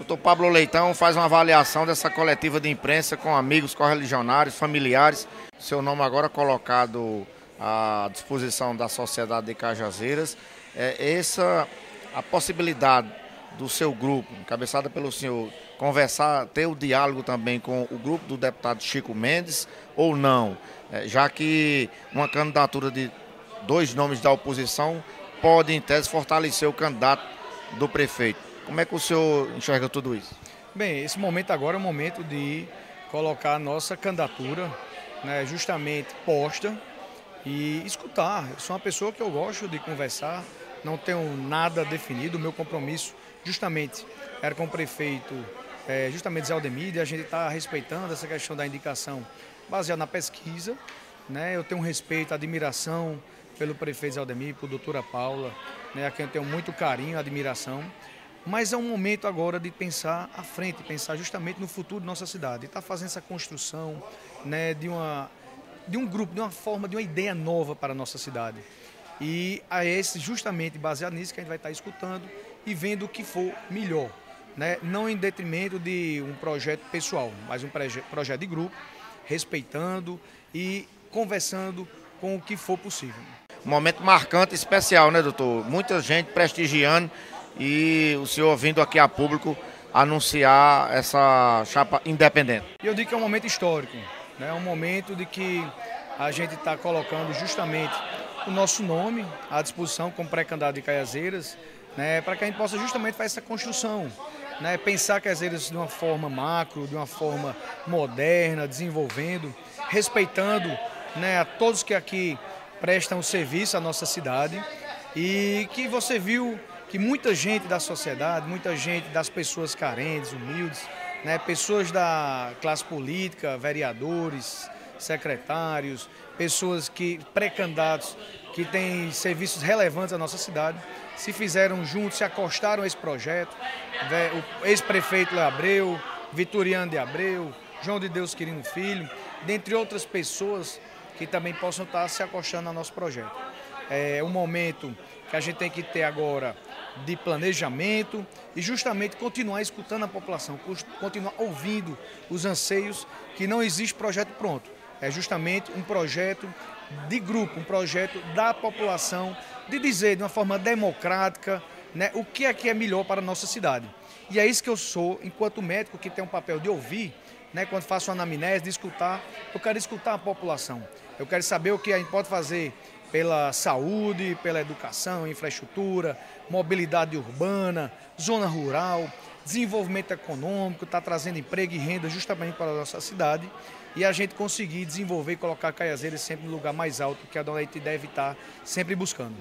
Doutor Pablo Leitão faz uma avaliação dessa coletiva de imprensa com amigos, correligionários, familiares. Seu nome agora colocado à disposição da sociedade de Cajazeiras. É essa a possibilidade do seu grupo, encabeçada pelo senhor, conversar, ter o diálogo também com o grupo do deputado Chico Mendes ou não? É, já que uma candidatura de dois nomes da oposição pode, em tese, fortalecer o candidato do prefeito. Como é que o senhor enxerga tudo isso? Bem, esse momento agora é o momento de colocar a nossa candidatura né, justamente posta e escutar. Eu sou uma pessoa que eu gosto de conversar, não tenho nada definido. O meu compromisso justamente era com o prefeito, é, justamente Zé Aldemir, e a gente está respeitando essa questão da indicação baseada na pesquisa. Né? Eu tenho respeito, admiração pelo prefeito Zé Aldemir, por doutora Paula, né, a quem eu tenho muito carinho, admiração. Mas é um momento agora de pensar à frente, pensar justamente no futuro de nossa cidade. Está fazendo essa construção né, de, uma, de um grupo, de uma forma, de uma ideia nova para a nossa cidade. E é esse, justamente baseado nisso que a gente vai estar escutando e vendo o que for melhor. Né? Não em detrimento de um projeto pessoal, mas um projeto de grupo, respeitando e conversando com o que for possível. Momento marcante, especial, né, doutor? Muita gente prestigiando e o senhor vindo aqui a público anunciar essa chapa independente. Eu digo que é um momento histórico, né? é um momento de que a gente está colocando justamente o nosso nome à disposição como pré-candidato de Caiazeiras, né? para que a gente possa justamente fazer essa construção, né? pensar Caiazeiras de uma forma macro, de uma forma moderna, desenvolvendo, respeitando né, a todos que aqui prestam serviço à nossa cidade e que você viu que muita gente da sociedade, muita gente das pessoas carentes, humildes, né, pessoas da classe política, vereadores, secretários, pessoas que pré-candidatos que têm serviços relevantes à nossa cidade, se fizeram juntos, se acostaram a esse projeto. O ex-prefeito Léo Abreu, Vitoriano de Abreu, João de Deus Quirino Filho, dentre outras pessoas que também possam estar se acostando ao nosso projeto. É um momento que a gente tem que ter agora de planejamento e justamente continuar escutando a população, continuar ouvindo os anseios que não existe projeto pronto. É justamente um projeto de grupo, um projeto da população, de dizer de uma forma democrática né, o que é que é melhor para a nossa cidade. E é isso que eu sou, enquanto médico que tem um papel de ouvir, né, quando faço anamnese, de escutar, eu quero escutar a população. Eu quero saber o que a gente pode fazer pela saúde, pela educação, infraestrutura, mobilidade urbana, zona rural, desenvolvimento econômico, está trazendo emprego e renda justamente para a nossa cidade e a gente conseguir desenvolver e colocar Caiazeiras sempre no lugar mais alto que a gente deve estar sempre buscando.